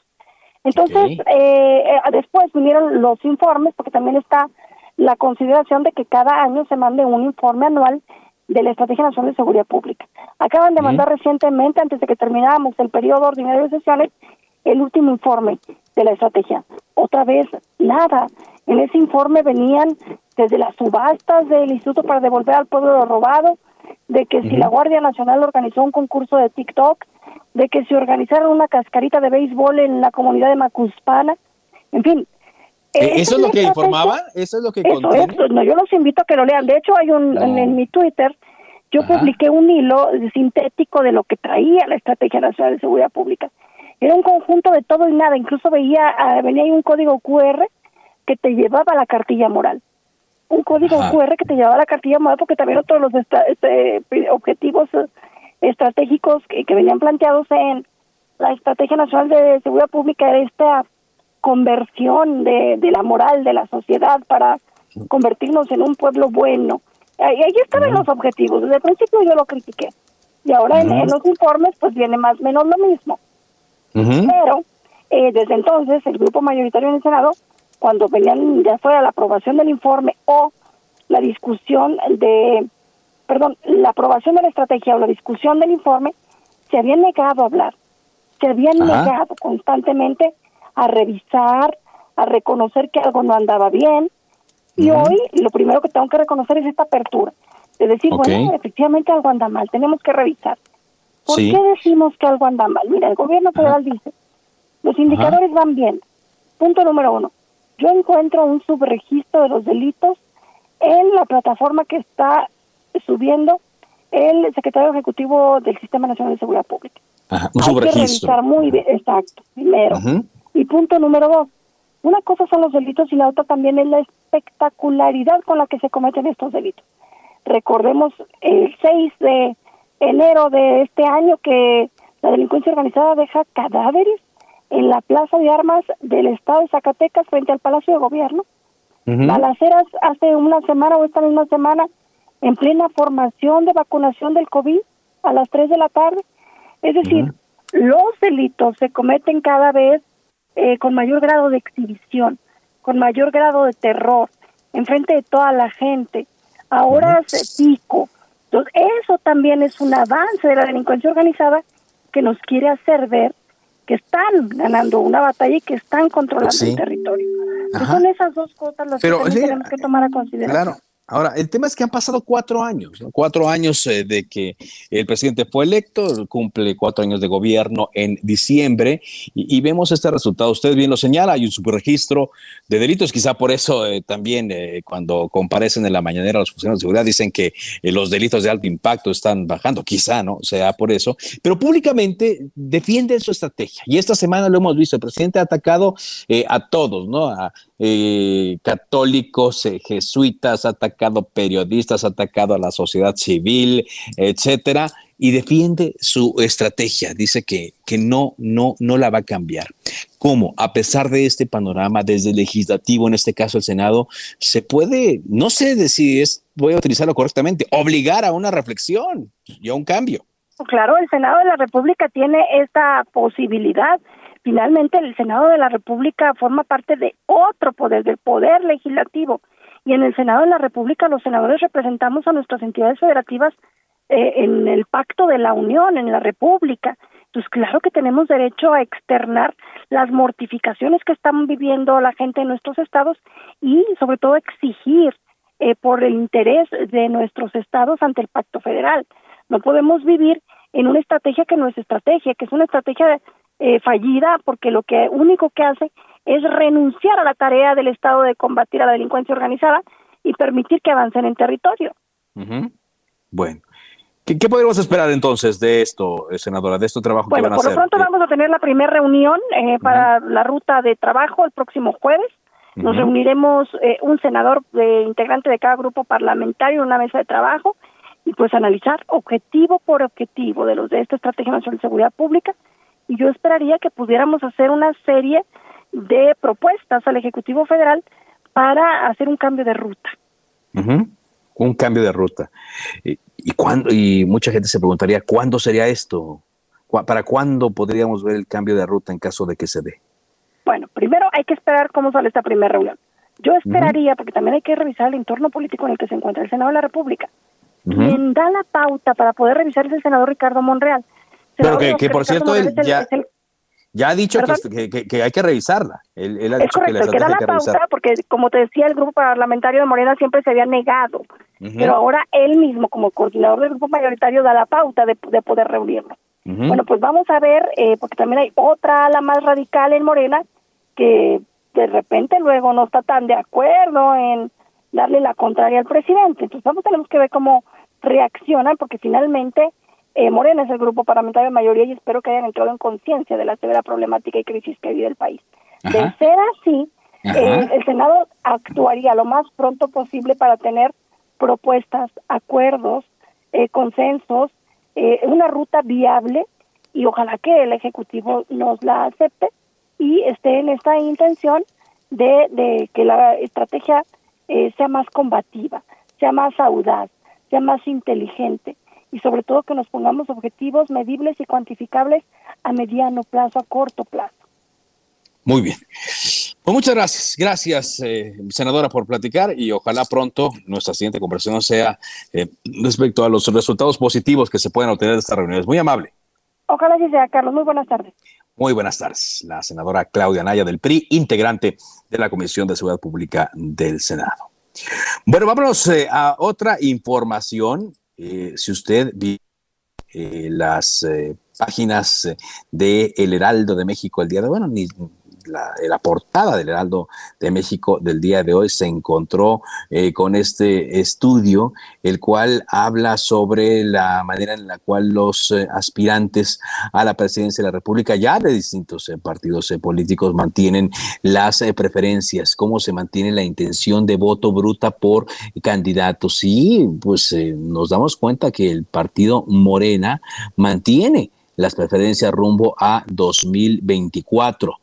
Entonces, eh, eh, después vinieron los informes, porque también está la consideración de que cada año se mande un informe anual de la Estrategia Nacional de Seguridad Pública. Acaban de mandar recientemente, antes de que termináramos el periodo ordinario de sesiones, el último informe de la estrategia. Otra vez, nada. En ese informe venían desde las subastas del Instituto para devolver al pueblo lo robado, de que si la Guardia Nacional organizó un concurso de TikTok, de que si organizaron una cascarita de béisbol en la comunidad de Macuspana, en fin. Eh, ¿Eso es lo que informaba? ¿Eso es lo que Eso, contiene? eso, no, yo los invito a que lo lean. De hecho, hay un en, en mi Twitter, yo publiqué un hilo sintético de lo que traía la Estrategia Nacional de Seguridad Pública. Era un conjunto de todo y nada. Incluso veía, ah, venía ahí un código QR que te llevaba a la cartilla moral. Un código Ajá. QR que te llevaba a la cartilla moral porque también otros los este, objetivos eh, estratégicos que, que venían planteados en la Estrategia Nacional de Seguridad Pública era esta conversión de, de la moral de la sociedad para convertirnos en un pueblo bueno. Ahí, ahí estaban los objetivos. Desde el principio yo lo critiqué. Y ahora en, los informes pues viene más o menos lo mismo. Pero eh, desde entonces el grupo mayoritario en el Senado, cuando venían ya fuera la aprobación del informe o la discusión de, perdón, la aprobación de la estrategia o la discusión del informe, se habían negado a hablar, se habían negado constantemente a revisar, a reconocer que algo no andaba bien. Y hoy lo primero que tengo que reconocer es esta apertura, de decir, bueno, efectivamente algo anda mal, tenemos que revisar. ¿Por Sí. qué decimos que algo anda mal? Mira, el gobierno federal dice, los indicadores van bien. Punto número uno. Yo encuentro un subregistro de los delitos en la plataforma que está subiendo el secretario ejecutivo del Sistema Nacional de Seguridad Pública. Ajá, un Hay que revisar muy bien, exacto, primero. Y punto número dos, una cosa son los delitos y la otra también es la espectacularidad con la que se cometen estos delitos. Recordemos el 6 de enero de este año que la delincuencia organizada deja cadáveres en la plaza de armas del estado de Zacatecas frente al Palacio de Gobierno. Balaceras hace una semana o esta misma semana en plena formación de vacunación del COVID a las 3 de la tarde. Es decir, los delitos se cometen cada vez eh, con mayor grado de exhibición, con mayor grado de terror, enfrente de toda la gente, a horas de pico. Entonces, eso también es un avance de la delincuencia organizada que nos quiere hacer ver que están ganando una batalla y que están controlando Pues sí. el territorio. Entonces, son esas dos cosas las Pero, que sí, tenemos que tomar a consideración. Claro. Ahora, el tema es que han pasado cuatro años, ¿no? cuatro años eh, de que el presidente fue electo, cumple cuatro años de gobierno en diciembre y, vemos este resultado. Usted bien lo señala, hay un subregistro de delitos, quizá por eso eh, también eh, cuando comparecen en la mañanera los funcionarios de seguridad dicen que los delitos de alto impacto están bajando, quizá, ¿no? Sea por eso, pero públicamente defienden su estrategia y esta semana lo hemos visto, el presidente ha atacado a todos, ¿no? A católicos, jesuitas, ha periodistas, atacado a la sociedad civil, etcétera, y defiende su estrategia. Dice que, que no, no, no la va a cambiar. ¿Cómo? A pesar de este panorama, desde el legislativo, en este caso el Senado, se puede, no sé si es, voy a utilizarlo correctamente, obligar a una reflexión y a un cambio. Claro, el Senado de la República tiene esta posibilidad. Finalmente, el Senado de la República forma parte de otro poder, del poder legislativo. Y en el Senado de la República los senadores representamos a nuestras entidades federativas eh, en el Pacto de la Unión, en la República. Entonces, claro que tenemos derecho a externar las mortificaciones que están viviendo la gente en nuestros estados y sobre todo exigir eh, por el interés de nuestros estados ante el pacto federal. No podemos vivir en una estrategia que no es estrategia, que es una estrategia eh, fallida porque lo que único que hace es renunciar a la tarea del Estado de combatir a la delincuencia organizada y permitir que avancen en territorio. Bueno, ¿Qué, podemos esperar entonces de esto, eh, senadora, de este trabajo que van a hacer? Por lo pronto vamos a tener la primera reunión eh, para la ruta de trabajo el próximo jueves. Nos reuniremos eh, un senador de, integrante de cada grupo parlamentario en una mesa de trabajo y pues analizar objetivo por objetivo de los de esta estrategia nacional de seguridad pública y yo esperaría que pudiéramos hacer una serie de propuestas al ejecutivo federal para hacer un cambio de ruta. Un cambio de ruta. ¿Y, cuándo, y mucha gente se preguntaría, ¿cuándo sería esto? ¿Para cuándo podríamos ver el cambio de ruta en caso de que se dé? Bueno, primero hay que esperar cómo sale esta primera reunión. Yo esperaría, porque también hay que revisar el entorno político en el que se encuentra el Senado de la República. Quien da la pauta para poder revisar es el senador Ricardo Monreal. Pero que, por cierto, él ya, ya ha dicho que, que, hay que revisarla. Él, ha dicho que, que da la pauta porque, como te decía, el grupo parlamentario de Morena siempre se había negado. Pero ahora él mismo, como coordinador del grupo mayoritario, da la pauta de, poder reunirlo. Bueno, pues vamos a ver, eh, porque también hay otra ala más radical en Morena que de repente luego no está tan de acuerdo en darle la contraria al presidente. Entonces vamos, tenemos que ver cómo reaccionan, porque finalmente eh, Morena es el grupo parlamentario de mayoría y espero que hayan entrado en conciencia de la severa problemática y crisis que vive el país. De ser así, eh, el Senado actuaría lo más pronto posible para tener propuestas, acuerdos, eh, consensos, una ruta viable y ojalá que el Ejecutivo nos la acepte y esté en esta intención de, de que la estrategia sea más combativa, sea más audaz, sea más inteligente y sobre todo que nos pongamos objetivos medibles y cuantificables a mediano plazo, a corto plazo. Muy bien. Pues muchas gracias. Gracias, eh, senadora, por platicar y ojalá pronto nuestra siguiente conversación sea eh, respecto a los resultados positivos que se pueden obtener de estas reuniones. Muy amable. Ojalá sí sea, Carlos. Muy buenas tardes. Muy buenas tardes. La senadora Claudia Naya del PRI, integrante de la Comisión de Seguridad Pública del Senado. Bueno, vámonos eh, a otra información eh, si usted ve eh, las eh, páginas de El Heraldo de México el día de, bueno, ni, la, portada del Heraldo de México del día de hoy se encontró eh, con este estudio, el cual habla sobre la manera en la cual los eh, aspirantes a la presidencia de la República, ya de distintos eh, partidos políticos, mantienen las preferencias, cómo se mantiene la intención de voto bruta por candidatos. Y pues nos damos cuenta que el partido Morena mantiene las preferencias rumbo a 2024.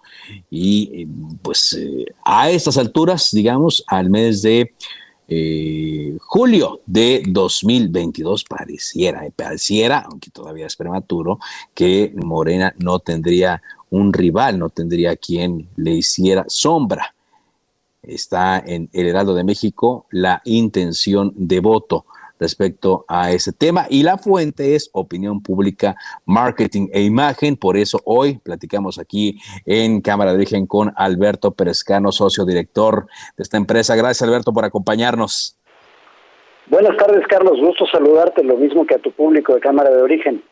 Y pues eh, a estas alturas, digamos, al mes de eh, julio de 2022 pareciera, eh, pareciera, aunque todavía es prematuro, que Morena no tendría un rival, no tendría quien le hiciera sombra. Está en el Heraldo de México la intención de voto respecto a ese tema. Y la fuente es opinión pública, marketing e imagen. Por eso hoy platicamos aquí en Cámara de Origen con Alberto Perezcano, socio director de esta empresa. Gracias, Alberto, por acompañarnos. Buenas tardes, Carlos. Gusto saludarte, lo mismo que a tu público de Cámara de Origen.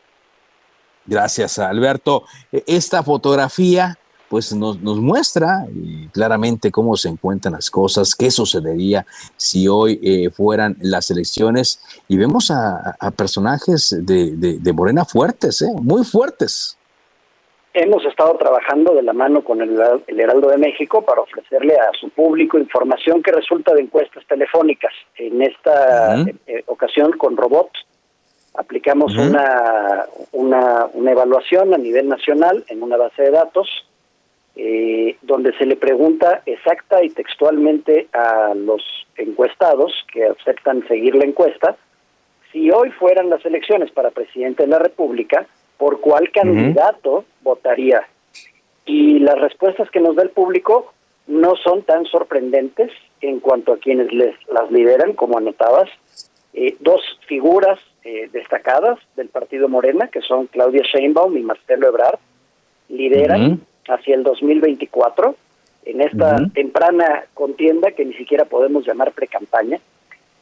Gracias, Alberto. Esta fotografía pues nos, nos muestra eh, claramente cómo se encuentran las cosas, qué sucedería si hoy eh, fueran las elecciones y vemos a, personajes de, de, Morena fuertes, ¿eh? muy fuertes. Hemos estado trabajando de la mano con el, Heraldo de México para ofrecerle a su público información que resulta de encuestas telefónicas. En esta ocasión con robots aplicamos una, una, una evaluación a nivel nacional en una base de datos eh, donde se le pregunta exacta y textualmente a los encuestados que aceptan seguir la encuesta, si hoy fueran las elecciones para presidente de la República, ¿por cuál candidato votaría? Y las respuestas que nos da el público no son tan sorprendentes en cuanto a quienes les las lideran, como anotabas, eh, dos figuras eh, destacadas del partido Morena, que son Claudia Sheinbaum y Marcelo Ebrard, lideran hacia el 2024 en esta temprana contienda que ni siquiera podemos llamar precampaña,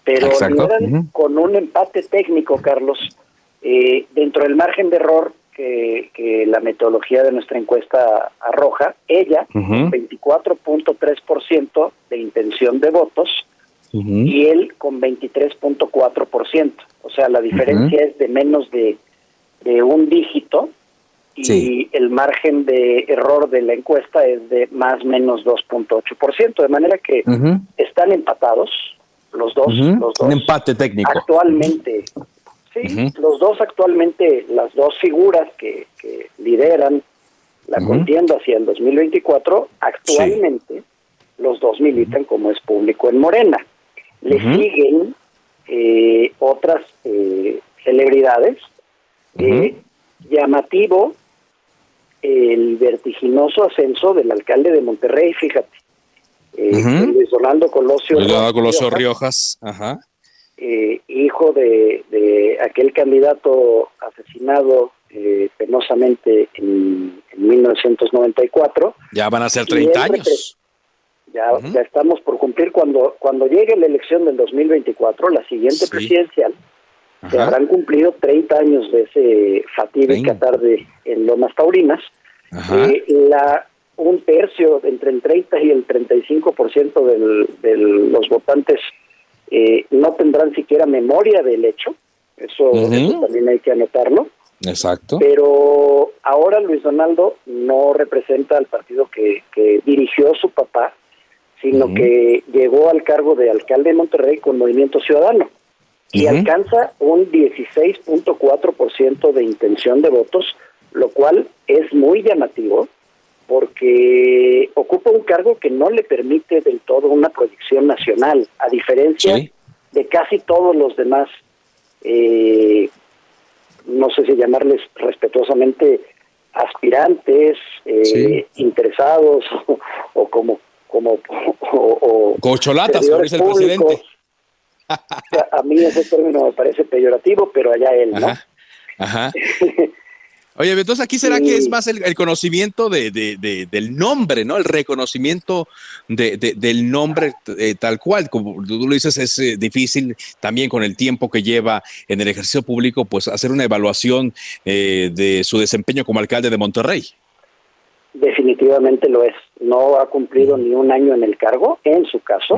pero con un empate técnico, Carlos, eh, dentro del margen de error que, que, la metodología de nuestra encuesta arroja, ella, 24.3% de intención de votos y él con 23.4%. O sea, la diferencia es de menos de, de un dígito y el margen de error de la encuesta es de más menos 2.8%, de manera que están empatados los dos, los dos. Un empate técnico. Actualmente, sí, los dos actualmente, las dos figuras que, que lideran la contienda hacia el 2024, actualmente los dos militan como es público en Morena. Le siguen eh, otras eh, celebridades. Eh, llamativo el vertiginoso ascenso del alcalde de Monterrey, fíjate. Luis Donaldo Colosio, Colosio Riojas, Ajá. hijo de, de, aquel candidato asesinado penosamente en, en, 1994. Ya van a ser 30 años. Ya, ya estamos por cumplir cuando cuando llegue la elección del 2024, la siguiente presidencial, se habrán cumplido 30 años de ese fatídica tarde en Lomas Taurinas. Eh, la un tercio, entre el 30 y el 35% del, de los votantes eh, no tendrán siquiera memoria del hecho. Eso, eso, también hay que anotarlo. Exacto. Pero ahora Luis Donaldo no representa al partido que, que dirigió su papá, sino que llegó al cargo de alcalde de Monterrey con Movimiento Ciudadano y alcanza un 16.4% de intención de votos, lo cual es muy llamativo porque ocupa un cargo que no le permite del todo una proyección nacional, a diferencia de casi todos los demás, eh, no sé si llamarles respetuosamente aspirantes, eh, interesados <laughs> o como como <laughs> o, como dice el presidente. <laughs> a mí ese término me parece peyorativo, pero allá él, ¿no? Ajá. <laughs> Oye, entonces aquí será que es más el, conocimiento de, de, del nombre, ¿no? El reconocimiento de, del nombre eh, tal cual. Como tú lo dices, es eh, difícil también con el tiempo que lleva en el ejercicio público, pues hacer una evaluación eh, de su desempeño como alcalde de Monterrey. Definitivamente lo es. No ha cumplido ni un año en el cargo, en su caso,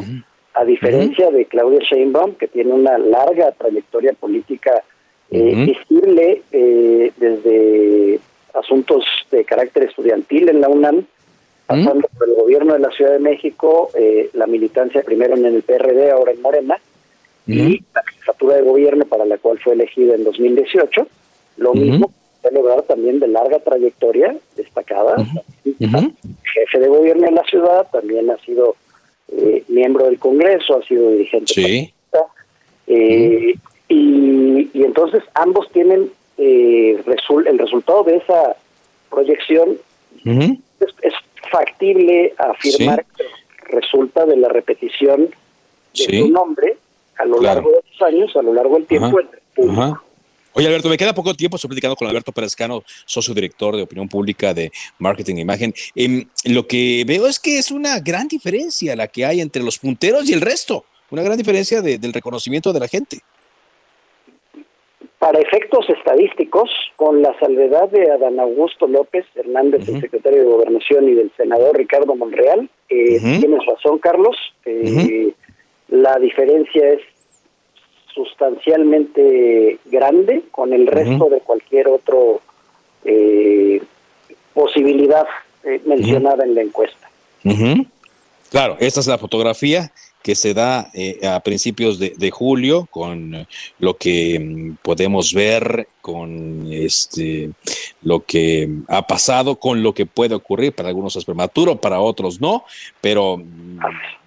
a diferencia de Claudia Sheinbaum, que tiene una larga trayectoria política eh, decirle eh, desde asuntos de carácter estudiantil en la UNAM, pasando por el gobierno de la Ciudad de México, eh, la militancia primero en el PRD, ahora en Morena, y la jefatura de gobierno para la cual fue elegida en 2018. Lo mismo ha logrado también de larga trayectoria, destacada, jefe de gobierno en la ciudad, también ha sido eh, miembro del Congreso, ha sido dirigente. Sí. Eh, y, y, entonces ambos tienen eh, el resultado de esa proyección. es, factible afirmar que resulta de la repetición de su nombre a lo largo de los años, a lo largo del tiempo. Oye, Alberto, me queda poco tiempo. Estoy platicando con Alberto Perezcano, socio director de opinión pública de marketing e imagen. Eh, lo que veo es que es una gran diferencia la que hay entre los punteros y el resto. Una gran diferencia de, del reconocimiento de la gente. Para efectos estadísticos, con la salvedad de Adán Augusto López Hernández, el secretario de Gobernación, y del senador Ricardo Monreal, eh, tienes razón, Carlos. Eh, la diferencia es sustancialmente grande con el resto de cualquier otro eh, posibilidad eh, mencionada en la encuesta. Claro, esta es la fotografía que se da eh, a principios de, de, julio con lo que mm, podemos ver, con este lo que ha pasado, con lo que puede ocurrir. Para algunos es prematuro, para otros no, pero mm,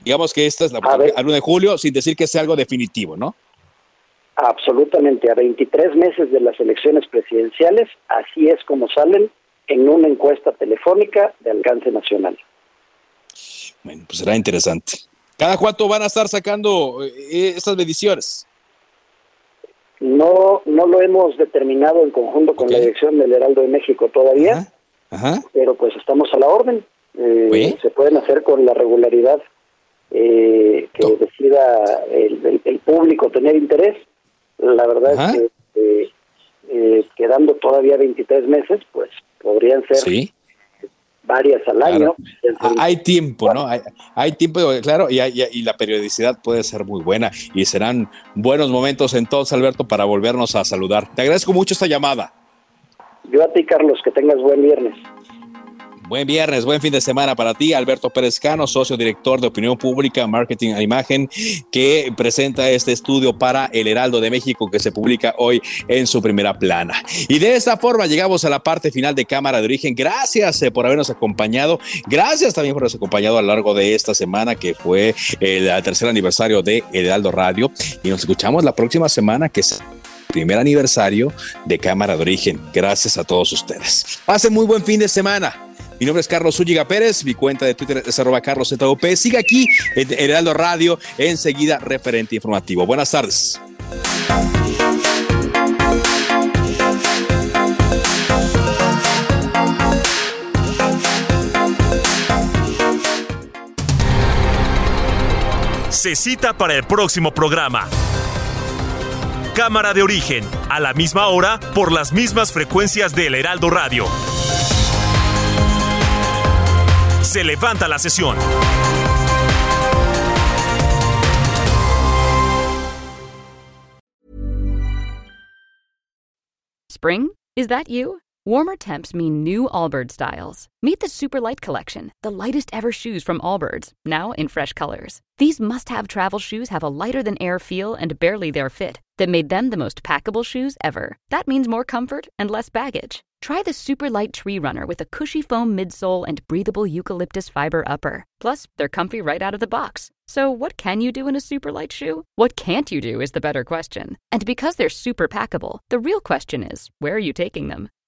digamos que esta es la fotografía al 1 de julio, sin decir que sea algo definitivo, ¿no? Absolutamente, a 23 meses de las elecciones presidenciales, así es como salen en una encuesta telefónica de alcance nacional. Bueno, pues será interesante. ¿Cada cuánto van a estar sacando eh, estas mediciones? No, no lo hemos determinado en conjunto con la dirección del Heraldo de México todavía, pero pues estamos a la orden. Eh, se pueden hacer con la regularidad eh, que decida el, el, público tener interés. La verdad es que eh, eh, quedando todavía 23 meses, pues podrían ser varias al año. Hay tiempo, ¿no? Hay, tiempo, claro, y, y, la periodicidad puede ser muy buena y serán buenos momentos entonces, Alberto, para volvernos a saludar. Te agradezco mucho esta llamada. Yo a ti, Carlos, que tengas buen viernes. Buen viernes, buen fin de semana para ti, Alberto Pérez Cano, socio director de Opinión Pública, Marketing e Imagen, que presenta este estudio para El Heraldo de México que se publica hoy en su primera plana. Y de esta forma llegamos a la parte final de Cámara de Origen. Gracias eh, por habernos acompañado. Gracias también por habernos acompañado a lo largo de esta semana que fue el tercer aniversario de El Heraldo Radio. Y nos escuchamos la próxima semana que es primer aniversario de Cámara de Origen. Gracias a todos ustedes. Pasen muy buen fin de semana. Mi nombre es Carlos Zúñiga Pérez, mi cuenta de Twitter es arroba carlos Siga aquí en Heraldo Radio, enseguida referente informativo. Buenas tardes. Se cita para el próximo programa. Cámara de origen, a la misma hora, por las mismas frecuencias del Heraldo Radio. Se levanta la sesión. Spring? Is that you? Warmer temps mean new Allbirds styles. Meet the Super Light Collection, the lightest ever shoes from Allbirds, now in fresh colors. These must have travel shoes have a lighter than air feel and barely their fit that made them the most packable shoes ever. That means more comfort and less baggage. Try the super light tree runner with a cushy foam midsole and breathable eucalyptus fiber upper. Plus, they're comfy right out of the box. So, what can you do in a super light shoe? What can't you do is the better question. And because they're super packable, the real question is where are you taking them?